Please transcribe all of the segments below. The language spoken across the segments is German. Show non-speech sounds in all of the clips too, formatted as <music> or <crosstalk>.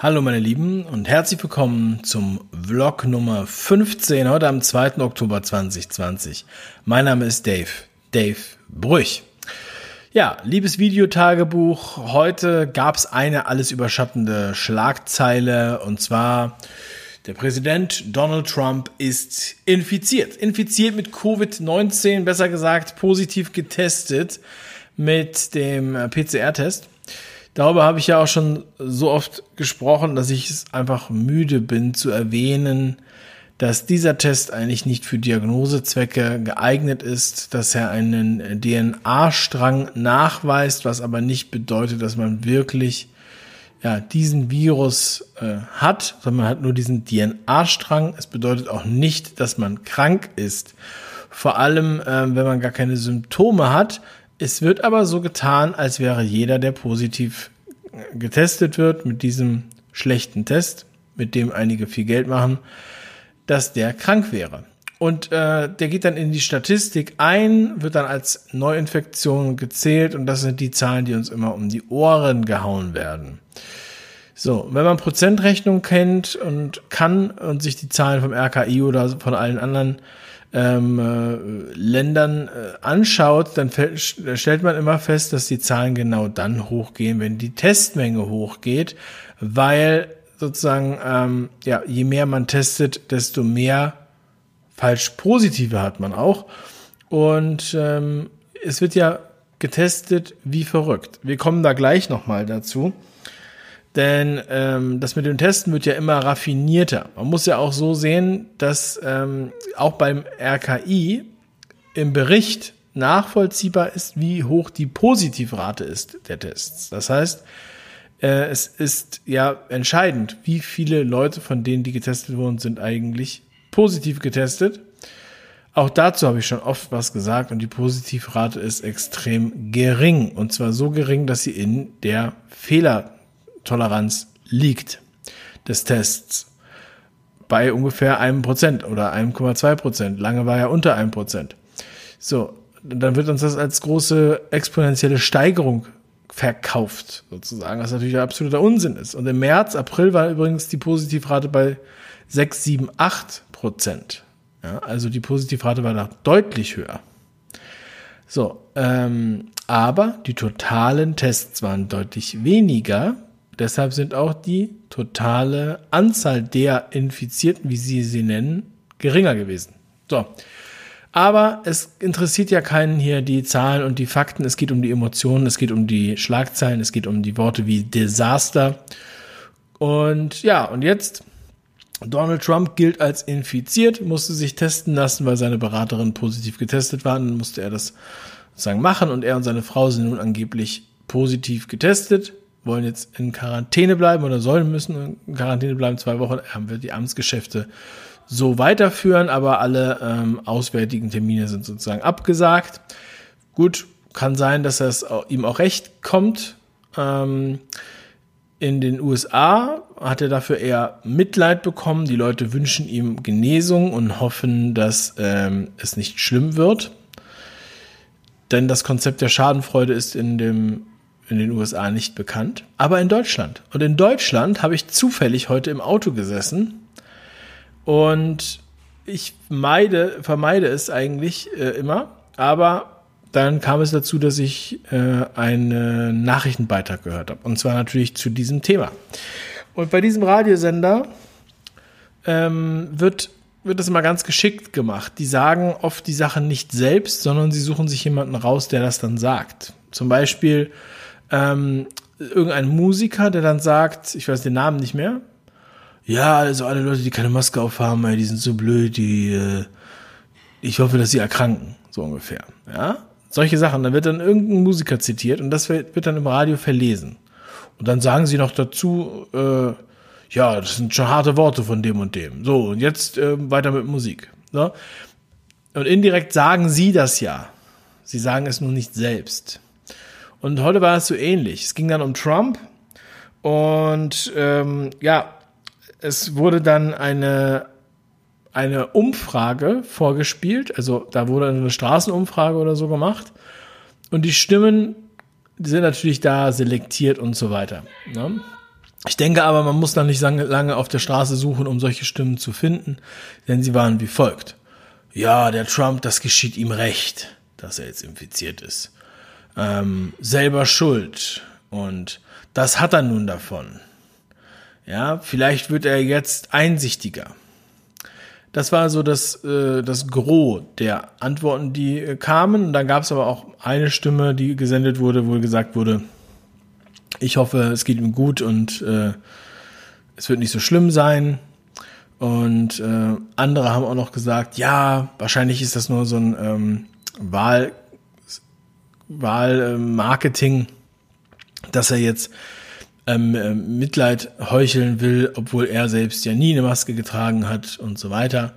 Hallo meine Lieben und herzlich willkommen zum Vlog Nummer 15, heute am 2. Oktober 2020. Mein Name ist Dave, Dave Brüch. Ja, liebes Videotagebuch, heute gab es eine alles überschattende Schlagzeile und zwar der Präsident Donald Trump ist infiziert. Infiziert mit Covid-19, besser gesagt positiv getestet mit dem PCR-Test. Darüber habe ich ja auch schon so oft gesprochen, dass ich es einfach müde bin zu erwähnen, dass dieser Test eigentlich nicht für Diagnosezwecke geeignet ist, dass er einen DNA-Strang nachweist, was aber nicht bedeutet, dass man wirklich ja, diesen Virus äh, hat, sondern man hat nur diesen DNA-Strang. Es bedeutet auch nicht, dass man krank ist. Vor allem, äh, wenn man gar keine Symptome hat. Es wird aber so getan, als wäre jeder, der positiv getestet wird mit diesem schlechten Test, mit dem einige viel Geld machen, dass der krank wäre. Und äh, der geht dann in die Statistik ein, wird dann als Neuinfektion gezählt und das sind die Zahlen, die uns immer um die Ohren gehauen werden. So, wenn man Prozentrechnung kennt und kann und sich die Zahlen vom RKI oder von allen anderen ähm, äh, Ländern äh, anschaut, dann stellt man immer fest, dass die Zahlen genau dann hochgehen, wenn die Testmenge hochgeht, weil sozusagen ähm, ja je mehr man testet, desto mehr falsch positive hat man auch und ähm, es wird ja getestet wie verrückt. Wir kommen da gleich noch mal dazu. Denn ähm, das mit dem Testen wird ja immer raffinierter. Man muss ja auch so sehen, dass ähm, auch beim RKI im Bericht nachvollziehbar ist, wie hoch die Positivrate ist der Tests. Das heißt, äh, es ist ja entscheidend, wie viele Leute von denen, die getestet wurden, sind eigentlich positiv getestet. Auch dazu habe ich schon oft was gesagt und die Positivrate ist extrem gering. Und zwar so gering, dass sie in der Fehler Toleranz liegt des Tests bei ungefähr einem Prozent oder 1,2 Prozent. Lange war er unter einem Prozent. So, dann wird uns das als große exponentielle Steigerung verkauft, sozusagen, was natürlich absoluter Unsinn ist. Und im März, April war übrigens die Positivrate bei 6, 7, 8 Prozent. Ja, also die Positivrate war da deutlich höher. So, ähm, aber die totalen Tests waren deutlich weniger Deshalb sind auch die totale Anzahl der Infizierten, wie Sie sie nennen, geringer gewesen. So. Aber es interessiert ja keinen hier die Zahlen und die Fakten. Es geht um die Emotionen, es geht um die Schlagzeilen, es geht um die Worte wie Desaster. Und ja, und jetzt Donald Trump gilt als infiziert, musste sich testen lassen, weil seine Beraterin positiv getestet war. Dann musste er das sozusagen machen und er und seine Frau sind nun angeblich positiv getestet wollen jetzt in Quarantäne bleiben oder sollen müssen in Quarantäne bleiben, zwei Wochen, haben wir die Amtsgeschäfte so weiterführen, aber alle ähm, auswärtigen Termine sind sozusagen abgesagt. Gut, kann sein, dass es ihm auch recht kommt. Ähm, in den USA hat er dafür eher Mitleid bekommen. Die Leute wünschen ihm Genesung und hoffen, dass ähm, es nicht schlimm wird. Denn das Konzept der Schadenfreude ist in dem in den USA nicht bekannt, aber in Deutschland. Und in Deutschland habe ich zufällig heute im Auto gesessen und ich meide, vermeide es eigentlich äh, immer, aber dann kam es dazu, dass ich äh, einen Nachrichtenbeitrag gehört habe. Und zwar natürlich zu diesem Thema. Und bei diesem Radiosender ähm, wird, wird das immer ganz geschickt gemacht. Die sagen oft die Sachen nicht selbst, sondern sie suchen sich jemanden raus, der das dann sagt. Zum Beispiel ähm, irgendein Musiker, der dann sagt, ich weiß den Namen nicht mehr, ja, also alle Leute, die keine Maske aufhaben, ey, die sind so blöd, die, äh, ich hoffe, dass sie erkranken, so ungefähr, ja. Solche Sachen, da wird dann irgendein Musiker zitiert und das wird, wird dann im Radio verlesen. Und dann sagen sie noch dazu, äh, ja, das sind schon harte Worte von dem und dem. So, und jetzt äh, weiter mit Musik. So. Und indirekt sagen sie das ja. Sie sagen es nur nicht selbst. Und heute war es so ähnlich. Es ging dann um Trump und ähm, ja, es wurde dann eine eine Umfrage vorgespielt, also da wurde eine Straßenumfrage oder so gemacht und die Stimmen die sind natürlich da selektiert und so weiter. Ne? Ich denke aber, man muss da nicht lange auf der Straße suchen, um solche Stimmen zu finden, denn sie waren wie folgt. Ja, der Trump, das geschieht ihm recht, dass er jetzt infiziert ist. Ähm, selber schuld. Und das hat er nun davon. Ja, vielleicht wird er jetzt einsichtiger. Das war so das, äh, das Gros der Antworten, die äh, kamen. Und dann gab es aber auch eine Stimme, die gesendet wurde, wo gesagt wurde, ich hoffe, es geht ihm gut und äh, es wird nicht so schlimm sein. Und äh, andere haben auch noch gesagt, ja, wahrscheinlich ist das nur so ein ähm, Wahl, Wahlmarketing, dass er jetzt ähm, äh, Mitleid heucheln will, obwohl er selbst ja nie eine Maske getragen hat und so weiter.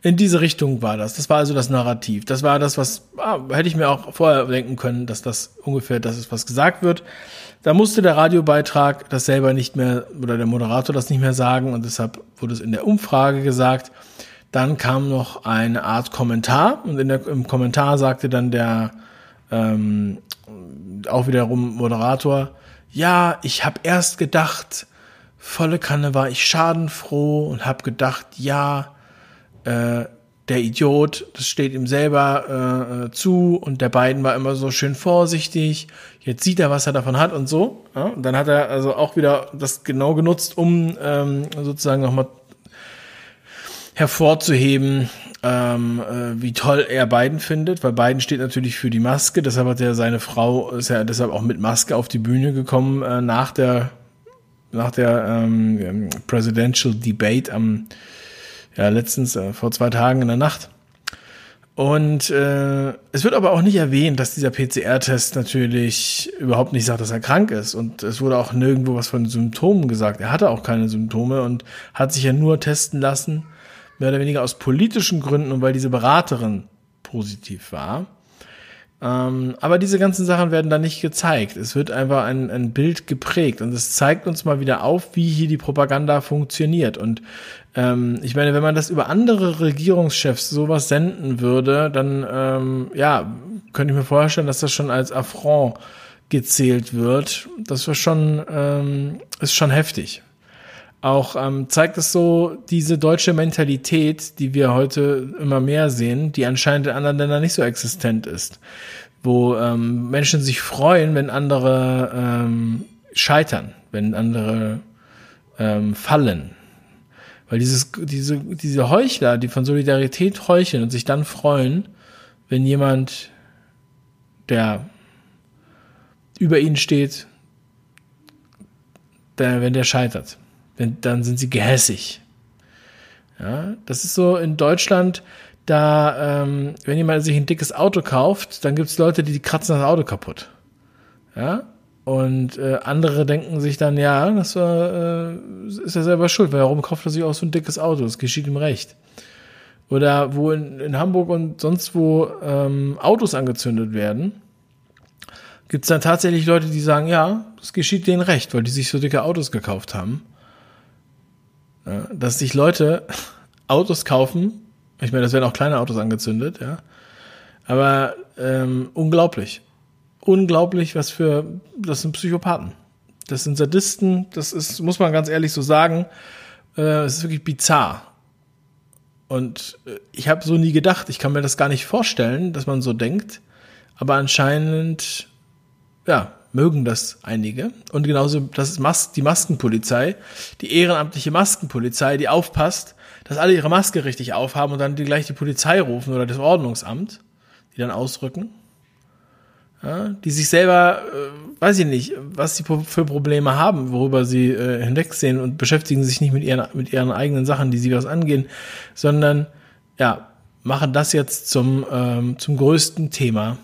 In diese Richtung war das. Das war also das Narrativ. Das war das, was ah, hätte ich mir auch vorher denken können, dass das ungefähr das ist, was gesagt wird. Da musste der Radiobeitrag das selber nicht mehr oder der Moderator das nicht mehr sagen und deshalb wurde es in der Umfrage gesagt. Dann kam noch eine Art Kommentar und in der, im Kommentar sagte dann der ähm, auch wiederum Moderator, ja, ich habe erst gedacht, volle Kanne war ich schadenfroh und habe gedacht, ja, äh, der Idiot, das steht ihm selber äh, äh, zu und der beiden war immer so schön vorsichtig. Jetzt sieht er, was er davon hat und so. Ja? Und dann hat er also auch wieder das genau genutzt, um ähm, sozusagen nochmal hervorzuheben, ähm, äh, wie toll er Biden findet, weil Biden steht natürlich für die Maske, deshalb hat er seine Frau, ist ja deshalb auch mit Maske auf die Bühne gekommen äh, nach der nach der ähm, Presidential Debate am ja letztens äh, vor zwei Tagen in der Nacht. Und äh, es wird aber auch nicht erwähnt, dass dieser PCR-Test natürlich überhaupt nicht sagt, dass er krank ist. Und es wurde auch nirgendwo was von Symptomen gesagt. Er hatte auch keine Symptome und hat sich ja nur testen lassen, mehr oder weniger aus politischen Gründen und weil diese Beraterin positiv war. Ähm, aber diese ganzen Sachen werden da nicht gezeigt. Es wird einfach ein, ein Bild geprägt und es zeigt uns mal wieder auf, wie hier die Propaganda funktioniert. Und ähm, ich meine, wenn man das über andere Regierungschefs sowas senden würde, dann ähm, ja, könnte ich mir vorstellen, dass das schon als Affront gezählt wird. Das war schon, ähm, ist schon heftig auch ähm, zeigt es so diese deutsche Mentalität, die wir heute immer mehr sehen, die anscheinend in anderen Ländern nicht so existent ist, wo ähm, Menschen sich freuen, wenn andere ähm, scheitern, wenn andere ähm, fallen. Weil dieses, diese, diese Heuchler, die von Solidarität heucheln und sich dann freuen, wenn jemand, der über ihnen steht, der, wenn der scheitert wenn, dann sind sie gehässig. Ja, das ist so in Deutschland, da, ähm, wenn jemand sich ein dickes Auto kauft, dann gibt es Leute, die kratzen das Auto kaputt. Ja, und äh, andere denken sich dann, ja, das war, äh, ist er selber schuld, weil warum kauft er sich auch so ein dickes Auto? Das geschieht ihm recht. Oder wo in, in Hamburg und sonst wo ähm, Autos angezündet werden, gibt es dann tatsächlich Leute, die sagen, ja, das geschieht denen recht, weil die sich so dicke Autos gekauft haben dass sich Leute <laughs> Autos kaufen. Ich meine, das werden auch kleine Autos angezündet, ja. Aber ähm, unglaublich. Unglaublich, was für. Das sind Psychopathen. Das sind Sadisten, das ist, muss man ganz ehrlich so sagen, äh, es ist wirklich bizarr. Und äh, ich habe so nie gedacht, ich kann mir das gar nicht vorstellen, dass man so denkt. Aber anscheinend, ja, mögen das einige. Und genauso, das ist Mas die Maskenpolizei, die ehrenamtliche Maskenpolizei, die aufpasst, dass alle ihre Maske richtig aufhaben und dann die gleich die Polizei rufen oder das Ordnungsamt, die dann ausrücken. Ja, die sich selber, äh, weiß ich nicht, was sie für Probleme haben, worüber sie äh, hinwegsehen und beschäftigen sich nicht mit ihren, mit ihren eigenen Sachen, die sie was angehen, sondern ja, machen das jetzt zum, ähm, zum größten Thema.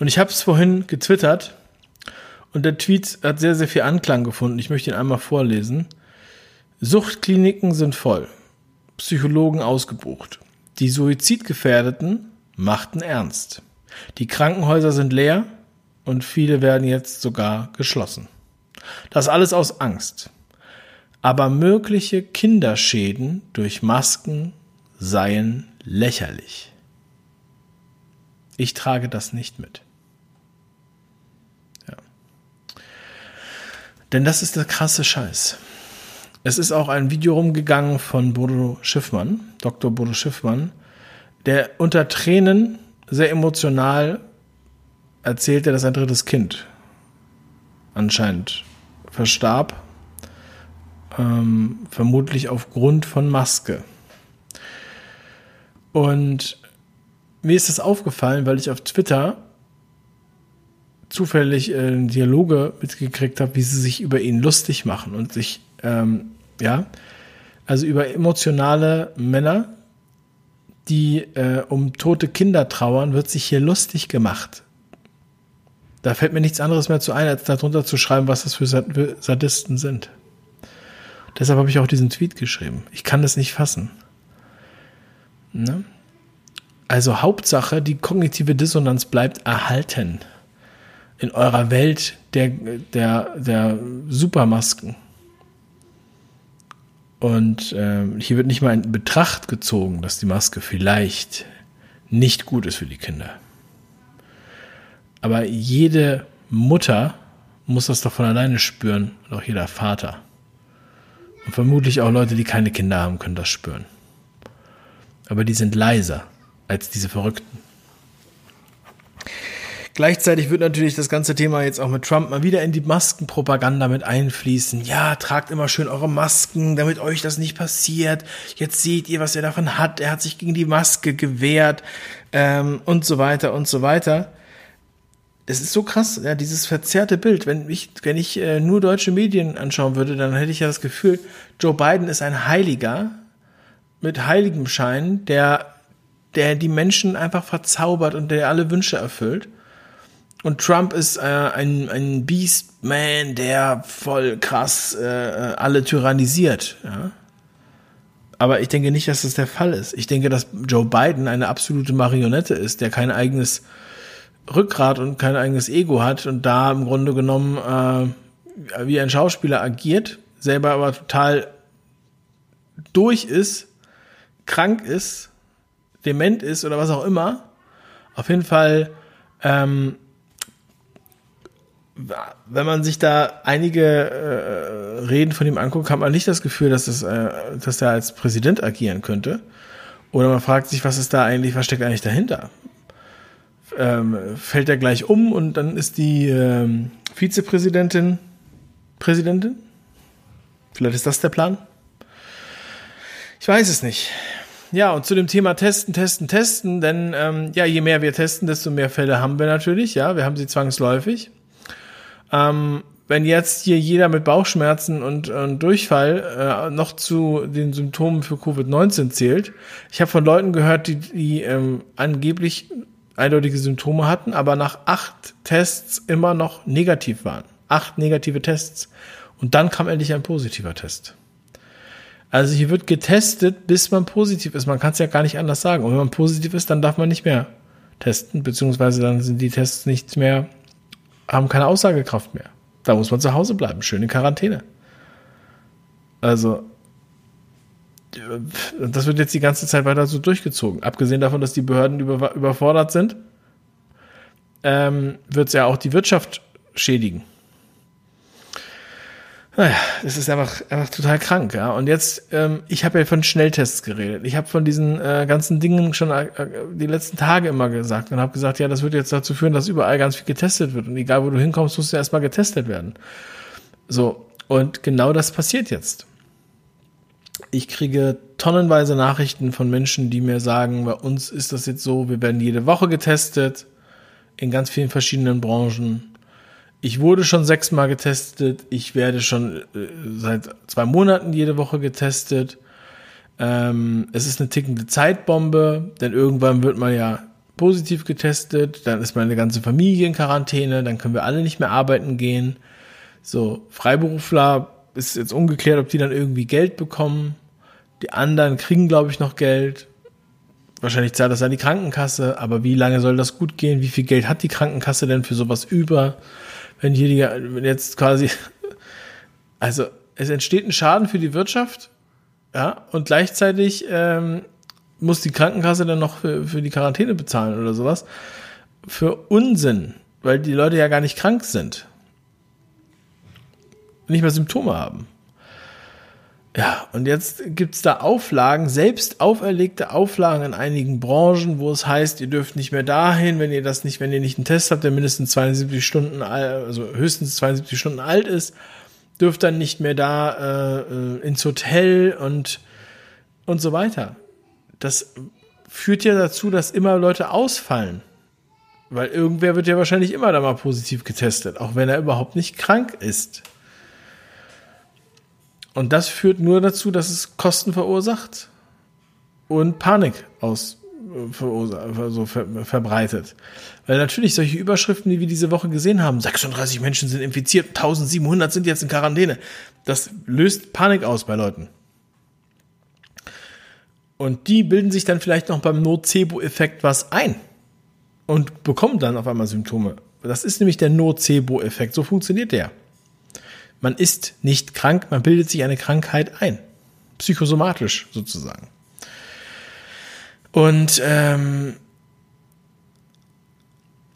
Und ich habe es vorhin getwittert, und der Tweet hat sehr, sehr viel Anklang gefunden. Ich möchte ihn einmal vorlesen. Suchtkliniken sind voll. Psychologen ausgebucht. Die Suizidgefährdeten machten ernst. Die Krankenhäuser sind leer und viele werden jetzt sogar geschlossen. Das alles aus Angst. Aber mögliche Kinderschäden durch Masken seien lächerlich. Ich trage das nicht mit. Denn das ist der krasse Scheiß. Es ist auch ein Video rumgegangen von Bodo Schiffmann, Dr. Bodo Schiffmann, der unter Tränen sehr emotional erzählte, dass ein drittes Kind anscheinend verstarb, ähm, vermutlich aufgrund von Maske. Und mir ist das aufgefallen, weil ich auf Twitter zufällig äh, Dialoge mitgekriegt habe, wie sie sich über ihn lustig machen und sich, ähm, ja, also über emotionale Männer, die äh, um tote Kinder trauern, wird sich hier lustig gemacht. Da fällt mir nichts anderes mehr zu ein, als darunter zu schreiben, was das für Sadisten sind. Deshalb habe ich auch diesen Tweet geschrieben. Ich kann das nicht fassen. Ne? Also Hauptsache, die kognitive Dissonanz bleibt erhalten in eurer Welt der, der, der Supermasken. Und äh, hier wird nicht mal in Betracht gezogen, dass die Maske vielleicht nicht gut ist für die Kinder. Aber jede Mutter muss das doch von alleine spüren und auch jeder Vater. Und vermutlich auch Leute, die keine Kinder haben, können das spüren. Aber die sind leiser als diese Verrückten. Gleichzeitig wird natürlich das ganze Thema jetzt auch mit Trump mal wieder in die Maskenpropaganda mit einfließen. Ja, tragt immer schön eure Masken, damit euch das nicht passiert. Jetzt seht ihr, was er davon hat. Er hat sich gegen die Maske gewehrt ähm, und so weiter und so weiter. Es ist so krass, ja, dieses verzerrte Bild. Wenn ich, wenn ich äh, nur deutsche Medien anschauen würde, dann hätte ich ja das Gefühl, Joe Biden ist ein Heiliger mit heiligem Schein, der, der die Menschen einfach verzaubert und der alle Wünsche erfüllt. Und Trump ist äh, ein, ein Beastman, der voll krass äh, alle tyrannisiert. Ja? Aber ich denke nicht, dass das der Fall ist. Ich denke, dass Joe Biden eine absolute Marionette ist, der kein eigenes Rückgrat und kein eigenes Ego hat und da im Grunde genommen äh, wie ein Schauspieler agiert, selber aber total durch ist, krank ist, dement ist oder was auch immer. Auf jeden Fall ähm, wenn man sich da einige äh, Reden von ihm anguckt, hat man nicht das Gefühl, dass, das, äh, dass er als Präsident agieren könnte. Oder man fragt sich, was ist da eigentlich, was steckt eigentlich dahinter? Ähm, fällt er gleich um und dann ist die ähm, Vizepräsidentin Präsidentin? Vielleicht ist das der Plan? Ich weiß es nicht. Ja, und zu dem Thema Testen, Testen, Testen, denn ähm, ja, je mehr wir testen, desto mehr Fälle haben wir natürlich. Ja, wir haben sie zwangsläufig. Ähm, wenn jetzt hier jeder mit Bauchschmerzen und, und Durchfall äh, noch zu den Symptomen für Covid-19 zählt, ich habe von Leuten gehört, die, die ähm, angeblich eindeutige Symptome hatten, aber nach acht Tests immer noch negativ waren. Acht negative Tests. Und dann kam endlich ein positiver Test. Also hier wird getestet, bis man positiv ist. Man kann es ja gar nicht anders sagen. Und wenn man positiv ist, dann darf man nicht mehr testen, beziehungsweise dann sind die Tests nicht mehr haben keine Aussagekraft mehr. Da muss man zu Hause bleiben, schön in Quarantäne. Also, das wird jetzt die ganze Zeit weiter so durchgezogen. Abgesehen davon, dass die Behörden über, überfordert sind, ähm, wird es ja auch die Wirtschaft schädigen. Naja, es ist einfach, einfach total krank, ja. Und jetzt, ähm, ich habe ja von Schnelltests geredet. Ich habe von diesen äh, ganzen Dingen schon äh, die letzten Tage immer gesagt und habe gesagt, ja, das wird jetzt dazu führen, dass überall ganz viel getestet wird. Und egal, wo du hinkommst, musst du erstmal getestet werden. So, und genau das passiert jetzt. Ich kriege tonnenweise Nachrichten von Menschen, die mir sagen, bei uns ist das jetzt so, wir werden jede Woche getestet, in ganz vielen verschiedenen Branchen ich wurde schon sechsmal getestet. Ich werde schon äh, seit zwei Monaten jede Woche getestet. Ähm, es ist eine tickende Zeitbombe, denn irgendwann wird man ja positiv getestet, dann ist meine ganze Familie in Quarantäne, dann können wir alle nicht mehr arbeiten gehen. So, Freiberufler ist jetzt ungeklärt, ob die dann irgendwie Geld bekommen. Die anderen kriegen, glaube ich, noch Geld. Wahrscheinlich zahlt das an die Krankenkasse, aber wie lange soll das gut gehen? Wie viel Geld hat die Krankenkasse denn für sowas über? Wenn hier die, wenn jetzt quasi, <laughs> also es entsteht ein Schaden für die Wirtschaft, ja, und gleichzeitig ähm, muss die Krankenkasse dann noch für, für die Quarantäne bezahlen oder sowas. Für Unsinn, weil die Leute ja gar nicht krank sind. nicht mehr Symptome haben. Ja, und jetzt gibt's da Auflagen, selbst auferlegte Auflagen in einigen Branchen, wo es heißt, ihr dürft nicht mehr dahin, wenn ihr das nicht, wenn ihr nicht einen Test habt, der mindestens 72 Stunden, also höchstens 72 Stunden alt ist, dürft dann nicht mehr da äh, ins Hotel und, und so weiter. Das führt ja dazu, dass immer Leute ausfallen. Weil irgendwer wird ja wahrscheinlich immer da mal positiv getestet, auch wenn er überhaupt nicht krank ist. Und das führt nur dazu, dass es Kosten verursacht und Panik aus so ver, verbreitet. Weil natürlich solche Überschriften, die wir diese Woche gesehen haben, 36 Menschen sind infiziert, 1700 sind jetzt in Quarantäne, das löst Panik aus bei Leuten. Und die bilden sich dann vielleicht noch beim Nocebo-Effekt was ein und bekommen dann auf einmal Symptome. Das ist nämlich der Nocebo-Effekt. So funktioniert der. Man ist nicht krank, man bildet sich eine Krankheit ein. Psychosomatisch sozusagen. Und ähm,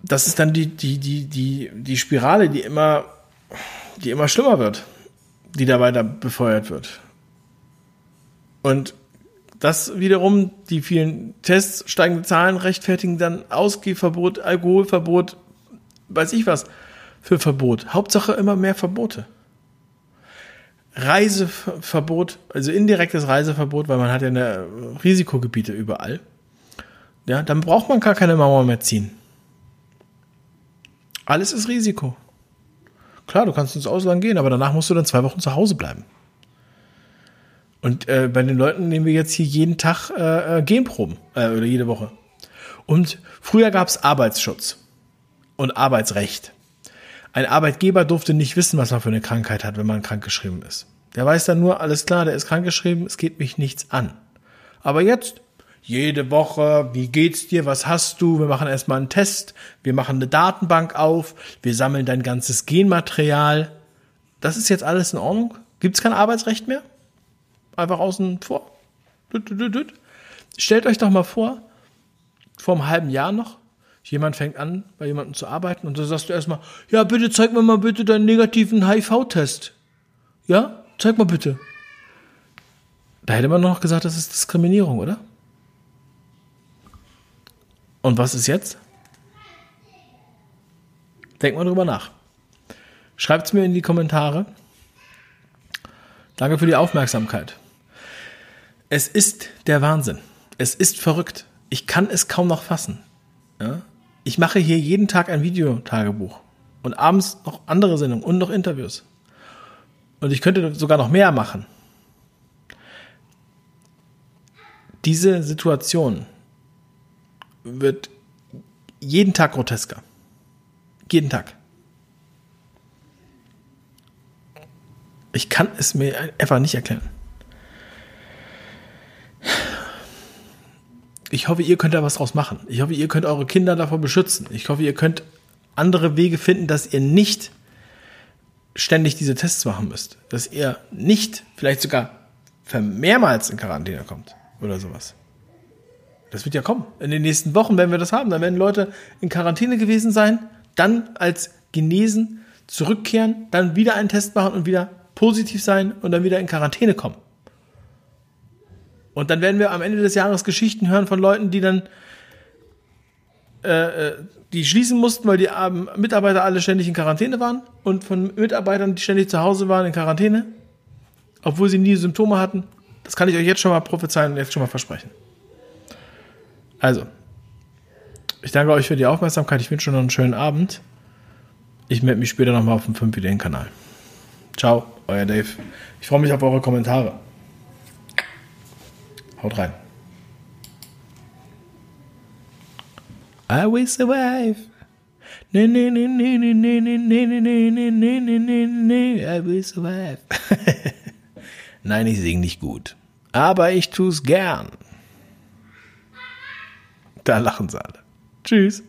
das ist dann die, die, die, die, die Spirale, die immer, die immer schlimmer wird, die da weiter befeuert wird. Und das wiederum, die vielen Tests, steigende Zahlen rechtfertigen dann Ausgehverbot, Alkoholverbot, weiß ich was für Verbot. Hauptsache immer mehr Verbote. Reiseverbot, also indirektes Reiseverbot, weil man hat ja eine Risikogebiete überall. Ja, dann braucht man gar keine Mauer mehr ziehen. Alles ist Risiko. Klar, du kannst ins Ausland gehen, aber danach musst du dann zwei Wochen zu Hause bleiben. Und äh, bei den Leuten nehmen wir jetzt hier jeden Tag äh, äh Genproben äh, oder jede Woche. Und früher gab es Arbeitsschutz und Arbeitsrecht. Ein Arbeitgeber durfte nicht wissen, was man für eine Krankheit hat, wenn man krankgeschrieben ist. Der weiß dann nur, alles klar, der ist krankgeschrieben, es geht mich nichts an. Aber jetzt, jede Woche, wie geht's dir, was hast du, wir machen erstmal einen Test, wir machen eine Datenbank auf, wir sammeln dein ganzes Genmaterial. Das ist jetzt alles in Ordnung? Gibt es kein Arbeitsrecht mehr? Einfach außen vor. Stellt euch doch mal vor, vor einem halben Jahr noch, Jemand fängt an, bei jemandem zu arbeiten und dann sagst du erstmal, ja, bitte zeig mir mal bitte deinen negativen HIV-Test. Ja, zeig mal bitte. Da hätte man noch gesagt, das ist Diskriminierung, oder? Und was ist jetzt? Denk mal drüber nach. Schreibt es mir in die Kommentare. Danke für die Aufmerksamkeit. Es ist der Wahnsinn. Es ist verrückt. Ich kann es kaum noch fassen. Ja? Ich mache hier jeden Tag ein Videotagebuch und abends noch andere Sendungen und noch Interviews. Und ich könnte sogar noch mehr machen. Diese Situation wird jeden Tag grotesker. Jeden Tag. Ich kann es mir einfach nicht erklären. Ich hoffe, ihr könnt da was draus machen. Ich hoffe, ihr könnt eure Kinder davor beschützen. Ich hoffe, ihr könnt andere Wege finden, dass ihr nicht ständig diese Tests machen müsst. Dass ihr nicht vielleicht sogar mehrmals in Quarantäne kommt oder sowas. Das wird ja kommen. In den nächsten Wochen werden wir das haben. Dann werden Leute in Quarantäne gewesen sein, dann als genesen zurückkehren, dann wieder einen Test machen und wieder positiv sein und dann wieder in Quarantäne kommen. Und dann werden wir am Ende des Jahres Geschichten hören von Leuten, die dann äh, äh, die schließen mussten, weil die ähm, Mitarbeiter alle ständig in Quarantäne waren und von Mitarbeitern, die ständig zu Hause waren in Quarantäne, obwohl sie nie Symptome hatten. Das kann ich euch jetzt schon mal prophezeien und jetzt schon mal versprechen. Also, ich danke euch für die Aufmerksamkeit. Ich wünsche noch einen schönen Abend. Ich melde mich später nochmal auf dem 5 Ideen Kanal. Ciao, euer Dave. Ich freue mich auf eure Kommentare. Haut rein. I will survive. Nee, nee, nee, nee, nee, nee, nee, nee, nee, nee, nee, nee, nee, nee, I will survive. Nein, ich sing nicht gut. Aber ich tu's gern. Da lachen sie alle. Tschüss.